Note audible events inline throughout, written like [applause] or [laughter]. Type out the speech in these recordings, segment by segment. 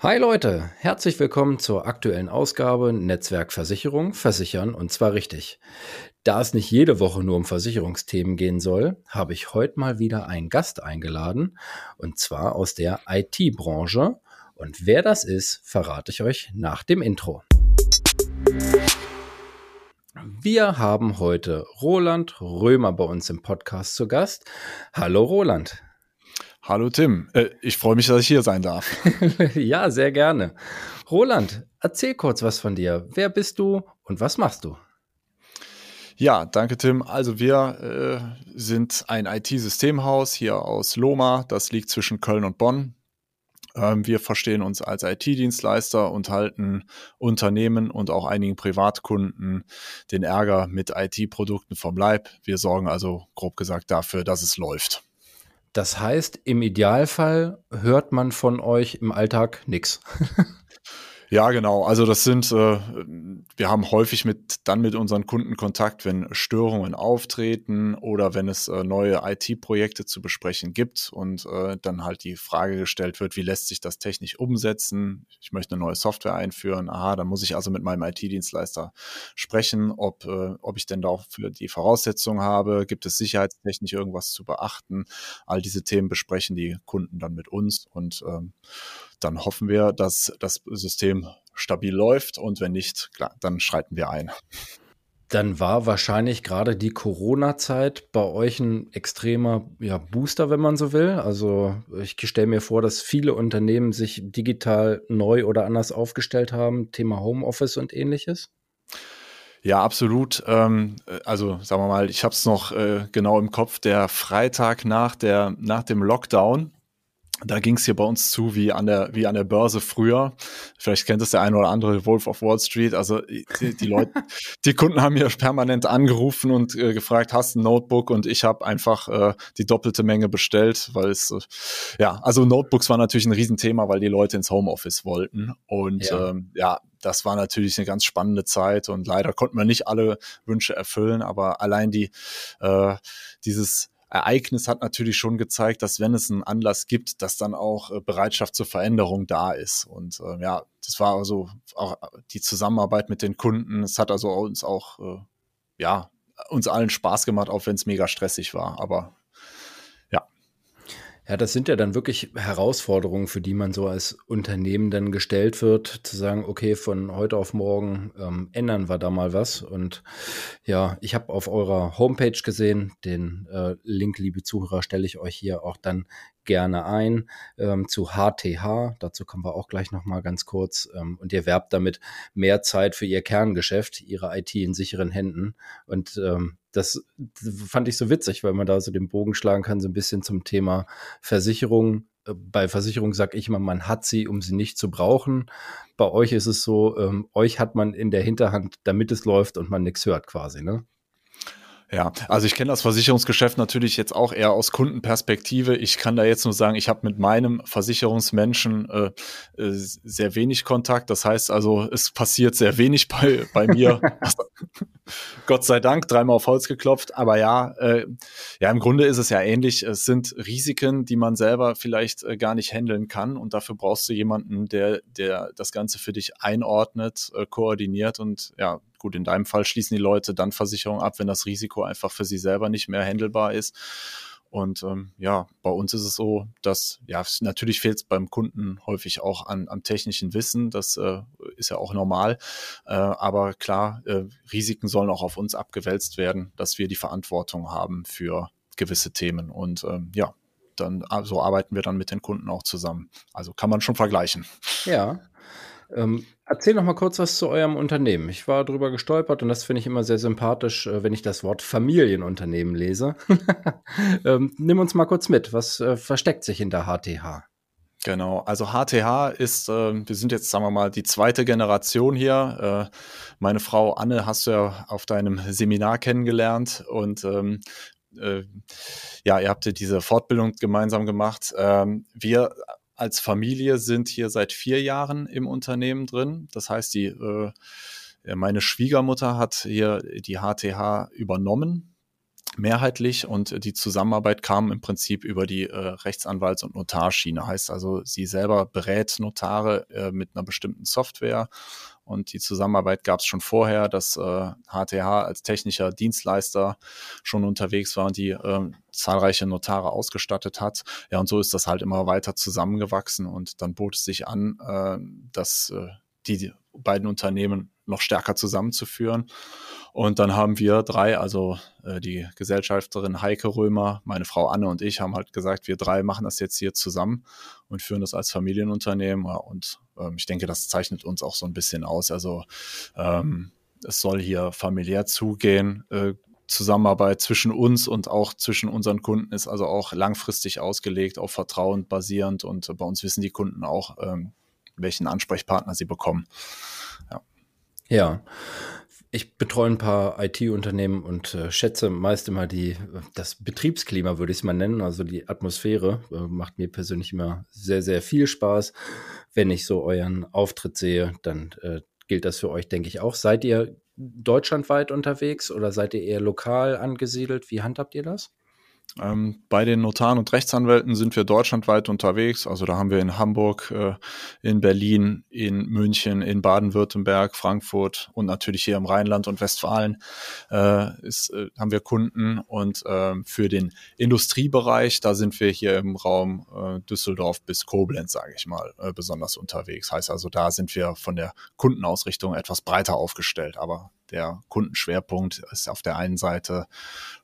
Hi Leute, herzlich willkommen zur aktuellen Ausgabe Netzwerkversicherung, versichern und zwar richtig. Da es nicht jede Woche nur um Versicherungsthemen gehen soll, habe ich heute mal wieder einen Gast eingeladen und zwar aus der IT-Branche. Und wer das ist, verrate ich euch nach dem Intro. Wir haben heute Roland Römer bei uns im Podcast zu Gast. Hallo Roland. Hallo Tim, äh, ich freue mich, dass ich hier sein darf. [laughs] ja, sehr gerne. Roland, erzähl kurz was von dir. Wer bist du und was machst du? Ja, danke Tim. Also wir äh, sind ein IT-Systemhaus hier aus Loma. Das liegt zwischen Köln und Bonn. Ähm, wir verstehen uns als IT-Dienstleister und halten Unternehmen und auch einigen Privatkunden den Ärger mit IT-Produkten vom Leib. Wir sorgen also grob gesagt dafür, dass es läuft. Das heißt, im Idealfall hört man von euch im Alltag nichts. [laughs] Ja, genau. Also das sind, äh, wir haben häufig mit dann mit unseren Kunden Kontakt, wenn Störungen auftreten oder wenn es äh, neue IT-Projekte zu besprechen gibt und äh, dann halt die Frage gestellt wird, wie lässt sich das technisch umsetzen? Ich möchte eine neue Software einführen. Aha, dann muss ich also mit meinem IT-Dienstleister sprechen, ob, äh, ob ich denn da auch für die Voraussetzungen habe. Gibt es sicherheitstechnisch irgendwas zu beachten? All diese Themen besprechen die Kunden dann mit uns und ähm, dann hoffen wir, dass das System stabil läuft und wenn nicht, klar, dann schreiten wir ein. Dann war wahrscheinlich gerade die Corona-Zeit bei euch ein extremer ja, Booster, wenn man so will. Also ich stelle mir vor, dass viele Unternehmen sich digital neu oder anders aufgestellt haben, Thema Homeoffice und ähnliches. Ja, absolut. Ähm, also sagen wir mal, ich habe es noch äh, genau im Kopf, der Freitag nach, der, nach dem Lockdown da ging es hier bei uns zu wie an der wie an der Börse früher. Vielleicht kennt es der eine oder andere Wolf of Wall Street. Also die, die Leute, [laughs] die Kunden haben mir permanent angerufen und äh, gefragt, hast du ein Notebook? Und ich habe einfach äh, die doppelte Menge bestellt, weil es äh, ja also Notebooks war natürlich ein Riesenthema, weil die Leute ins Homeoffice wollten. Und ja, ähm, ja das war natürlich eine ganz spannende Zeit und leider konnten wir nicht alle Wünsche erfüllen, aber allein die äh, dieses Ereignis hat natürlich schon gezeigt, dass wenn es einen Anlass gibt, dass dann auch äh, Bereitschaft zur Veränderung da ist. Und äh, ja, das war also auch die Zusammenarbeit mit den Kunden. Es hat also uns auch, äh, ja, uns allen Spaß gemacht, auch wenn es mega stressig war. Aber ja, das sind ja dann wirklich Herausforderungen, für die man so als Unternehmen dann gestellt wird, zu sagen, okay, von heute auf morgen ähm, ändern wir da mal was. Und ja, ich habe auf eurer Homepage gesehen, den äh, Link, liebe Zuhörer, stelle ich euch hier auch dann gerne ein ähm, zu HTH. Dazu kommen wir auch gleich nochmal ganz kurz. Ähm, und ihr werbt damit mehr Zeit für ihr Kerngeschäft, ihre IT in sicheren Händen. Und ähm, das fand ich so witzig, weil man da so den Bogen schlagen kann, so ein bisschen zum Thema Versicherung. Äh, bei Versicherung sage ich immer, man hat sie, um sie nicht zu brauchen. Bei euch ist es so, ähm, euch hat man in der Hinterhand, damit es läuft und man nichts hört quasi, ne? Ja, also ich kenne das Versicherungsgeschäft natürlich jetzt auch eher aus Kundenperspektive. Ich kann da jetzt nur sagen, ich habe mit meinem Versicherungsmenschen äh, äh, sehr wenig Kontakt. Das heißt also, es passiert sehr wenig bei, bei mir. [laughs] Gott sei Dank, dreimal auf Holz geklopft. Aber ja, äh, ja, im Grunde ist es ja ähnlich. Es sind Risiken, die man selber vielleicht äh, gar nicht handeln kann. Und dafür brauchst du jemanden, der, der das Ganze für dich einordnet, äh, koordiniert und ja, gut, in deinem Fall schließen die Leute dann Versicherung ab, wenn das Risiko einfach für sie selber nicht mehr handelbar ist. Und ähm, ja, bei uns ist es so, dass ja natürlich fehlt es beim Kunden häufig auch an, am technischen Wissen. Das äh, ist ja auch normal. Äh, aber klar, äh, Risiken sollen auch auf uns abgewälzt werden, dass wir die Verantwortung haben für gewisse Themen. Und ähm, ja, dann so arbeiten wir dann mit den Kunden auch zusammen. Also kann man schon vergleichen. Ja. Ähm, erzähl noch mal kurz was zu eurem Unternehmen. Ich war drüber gestolpert und das finde ich immer sehr sympathisch, äh, wenn ich das Wort Familienunternehmen lese. [laughs] ähm, nimm uns mal kurz mit. Was äh, versteckt sich hinter HTH? Genau, also HTH ist, äh, wir sind jetzt, sagen wir mal, die zweite Generation hier. Äh, meine Frau Anne hast du ja auf deinem Seminar kennengelernt und ähm, äh, ja, ihr habt ja diese Fortbildung gemeinsam gemacht. Ähm, wir als Familie sind hier seit vier Jahren im Unternehmen drin. Das heißt, die, äh, meine Schwiegermutter hat hier die HTH übernommen. mehrheitlich und die Zusammenarbeit kam im Prinzip über die äh, Rechtsanwalts- und Notarschiene. Heißt also, sie selber berät Notare äh, mit einer bestimmten Software und die Zusammenarbeit gab es schon vorher, dass äh, HTH als technischer Dienstleister schon unterwegs war und die äh, zahlreiche Notare ausgestattet hat. Ja, und so ist das halt immer weiter zusammengewachsen und dann bot es sich an, äh, dass äh, die beiden Unternehmen noch stärker zusammenzuführen. Und dann haben wir drei, also äh, die Gesellschafterin Heike Römer, meine Frau Anne und ich, haben halt gesagt, wir drei machen das jetzt hier zusammen und führen das als Familienunternehmen. Und ähm, ich denke, das zeichnet uns auch so ein bisschen aus. Also ähm, es soll hier familiär zugehen. Äh, Zusammenarbeit zwischen uns und auch zwischen unseren Kunden ist also auch langfristig ausgelegt, auf Vertrauen basierend. Und bei uns wissen die Kunden auch, ähm, welchen Ansprechpartner sie bekommen. Ja. Ich betreue ein paar IT-Unternehmen und äh, schätze meist immer die, das Betriebsklima, würde ich es mal nennen, also die Atmosphäre. Äh, macht mir persönlich immer sehr, sehr viel Spaß. Wenn ich so euren Auftritt sehe, dann äh, gilt das für euch, denke ich, auch. Seid ihr deutschlandweit unterwegs oder seid ihr eher lokal angesiedelt? Wie handhabt ihr das? Ähm, bei den Notaren und Rechtsanwälten sind wir deutschlandweit unterwegs. Also da haben wir in Hamburg, äh, in Berlin, in München, in Baden-Württemberg, Frankfurt und natürlich hier im Rheinland und Westfalen äh, ist, äh, haben wir Kunden. Und ähm, für den Industriebereich, da sind wir hier im Raum äh, Düsseldorf bis Koblenz, sage ich mal, äh, besonders unterwegs. Heißt also, da sind wir von der Kundenausrichtung etwas breiter aufgestellt. Aber der Kundenschwerpunkt ist auf der einen Seite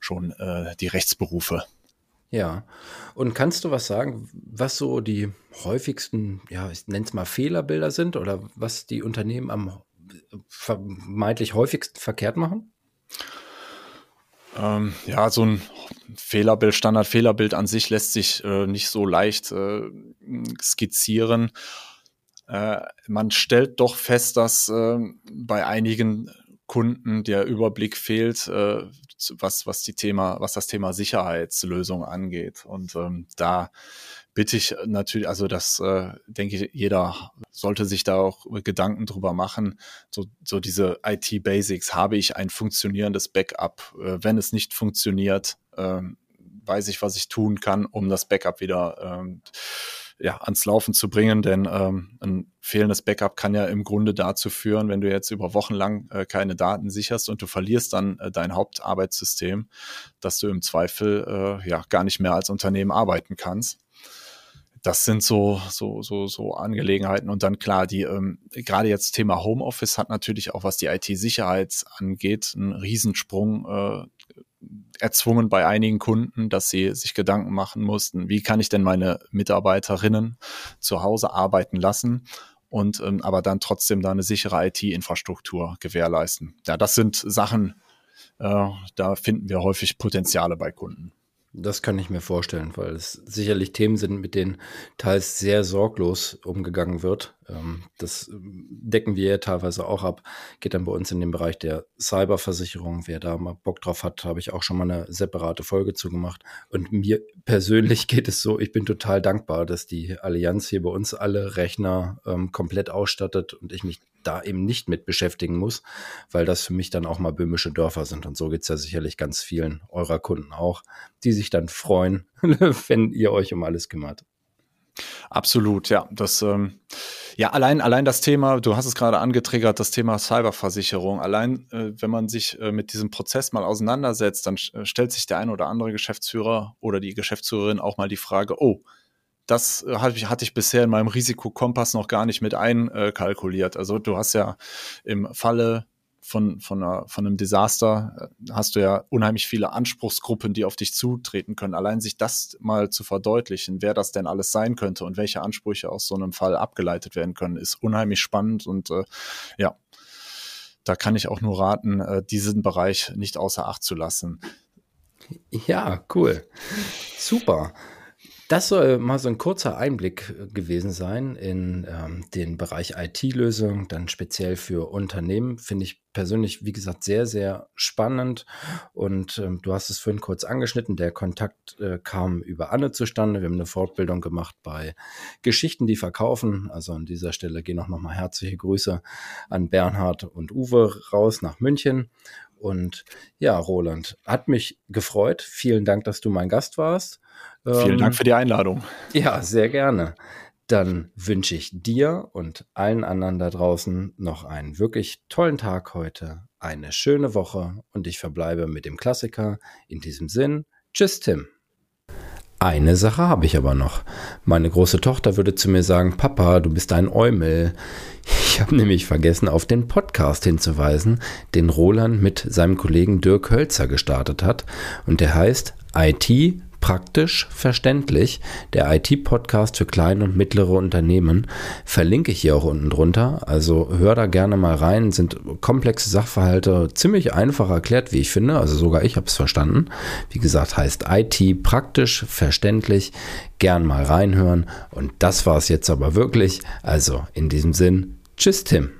schon äh, die Rechtsberufe. Ja, und kannst du was sagen, was so die häufigsten, ja, ich nenne es mal Fehlerbilder sind oder was die Unternehmen am vermeintlich häufigsten verkehrt machen? Ähm, ja, so ein Fehlerbild, Standardfehlerbild an sich lässt sich äh, nicht so leicht äh, skizzieren. Äh, man stellt doch fest, dass äh, bei einigen Kunden der Überblick fehlt, äh, was, was, die Thema, was das Thema Sicherheitslösung angeht. Und ähm, da bitte ich natürlich, also das äh, denke ich, jeder sollte sich da auch Gedanken drüber machen. So, so diese IT-Basics, habe ich ein funktionierendes Backup? Äh, wenn es nicht funktioniert, äh, weiß ich, was ich tun kann, um das Backup wieder ähm, ja, ans Laufen zu bringen, denn ähm, ein fehlendes Backup kann ja im Grunde dazu führen, wenn du jetzt über Wochen lang äh, keine Daten sicherst und du verlierst dann äh, dein Hauptarbeitssystem, dass du im Zweifel äh, ja gar nicht mehr als Unternehmen arbeiten kannst. Das sind so, so, so, so Angelegenheiten. Und dann klar, die, ähm, gerade jetzt Thema Homeoffice hat natürlich auch, was die IT-Sicherheit angeht, einen Riesensprung äh, erzwungen bei einigen Kunden, dass sie sich Gedanken machen mussten, wie kann ich denn meine Mitarbeiterinnen zu Hause arbeiten lassen und ähm, aber dann trotzdem da eine sichere IT-Infrastruktur gewährleisten. Ja, das sind Sachen, äh, da finden wir häufig Potenziale bei Kunden. Das kann ich mir vorstellen, weil es sicherlich Themen sind, mit denen teils sehr sorglos umgegangen wird. Ähm, das ähm, decken wir ja teilweise auch ab. Geht dann bei uns in den Bereich der Cyberversicherung. Wer da mal Bock drauf hat, habe ich auch schon mal eine separate Folge zugemacht. Und mir [laughs] persönlich geht es so, ich bin total dankbar, dass die Allianz hier bei uns alle Rechner ähm, komplett ausstattet und ich mich da eben nicht mit beschäftigen muss, weil das für mich dann auch mal böhmische Dörfer sind. Und so geht es ja sicherlich ganz vielen eurer Kunden auch, die sich dann freuen, [laughs] wenn ihr euch um alles kümmert. Absolut, ja. Das, ähm, ja, allein, allein das Thema, du hast es gerade angetriggert, das Thema Cyberversicherung. Allein, äh, wenn man sich äh, mit diesem Prozess mal auseinandersetzt, dann äh, stellt sich der ein oder andere Geschäftsführer oder die Geschäftsführerin auch mal die Frage, oh, das äh, hatte ich, hatte ich bisher in meinem Risikokompass noch gar nicht mit einkalkuliert. Also du hast ja im Falle von, von, einer, von einem Desaster äh, hast du ja unheimlich viele Anspruchsgruppen, die auf dich zutreten können. Allein sich das mal zu verdeutlichen, wer das denn alles sein könnte und welche Ansprüche aus so einem Fall abgeleitet werden können, ist unheimlich spannend und äh, ja, da kann ich auch nur raten, äh, diesen Bereich nicht außer Acht zu lassen. Ja, cool. Super. Das soll mal so ein kurzer Einblick äh, gewesen sein in ähm, den Bereich IT-Lösungen, dann speziell für Unternehmen. Finde ich persönlich, wie gesagt, sehr, sehr spannend. Und ähm, du hast es vorhin kurz angeschnitten. Der Kontakt äh, kam über Anne zustande. Wir haben eine Fortbildung gemacht bei Geschichten, die verkaufen. Also an dieser Stelle gehen auch nochmal herzliche Grüße an Bernhard und Uwe raus nach München. Und ja, Roland, hat mich gefreut. Vielen Dank, dass du mein Gast warst. Vielen ähm, Dank für die Einladung. Ja, sehr gerne. Dann wünsche ich dir und allen anderen da draußen noch einen wirklich tollen Tag heute, eine schöne Woche und ich verbleibe mit dem Klassiker. In diesem Sinn, tschüss Tim. Eine Sache habe ich aber noch. Meine große Tochter würde zu mir sagen, Papa, du bist ein Eumel. Ich habe nämlich vergessen, auf den Podcast hinzuweisen, den Roland mit seinem Kollegen Dirk Hölzer gestartet hat. Und der heißt IT praktisch verständlich, der IT-Podcast für kleine und mittlere Unternehmen. Verlinke ich hier auch unten drunter. Also hör da gerne mal rein. Sind komplexe Sachverhalte ziemlich einfach erklärt, wie ich finde. Also sogar ich habe es verstanden. Wie gesagt, heißt IT praktisch verständlich. Gern mal reinhören. Und das war es jetzt aber wirklich. Also in diesem Sinn, tschüss Tim.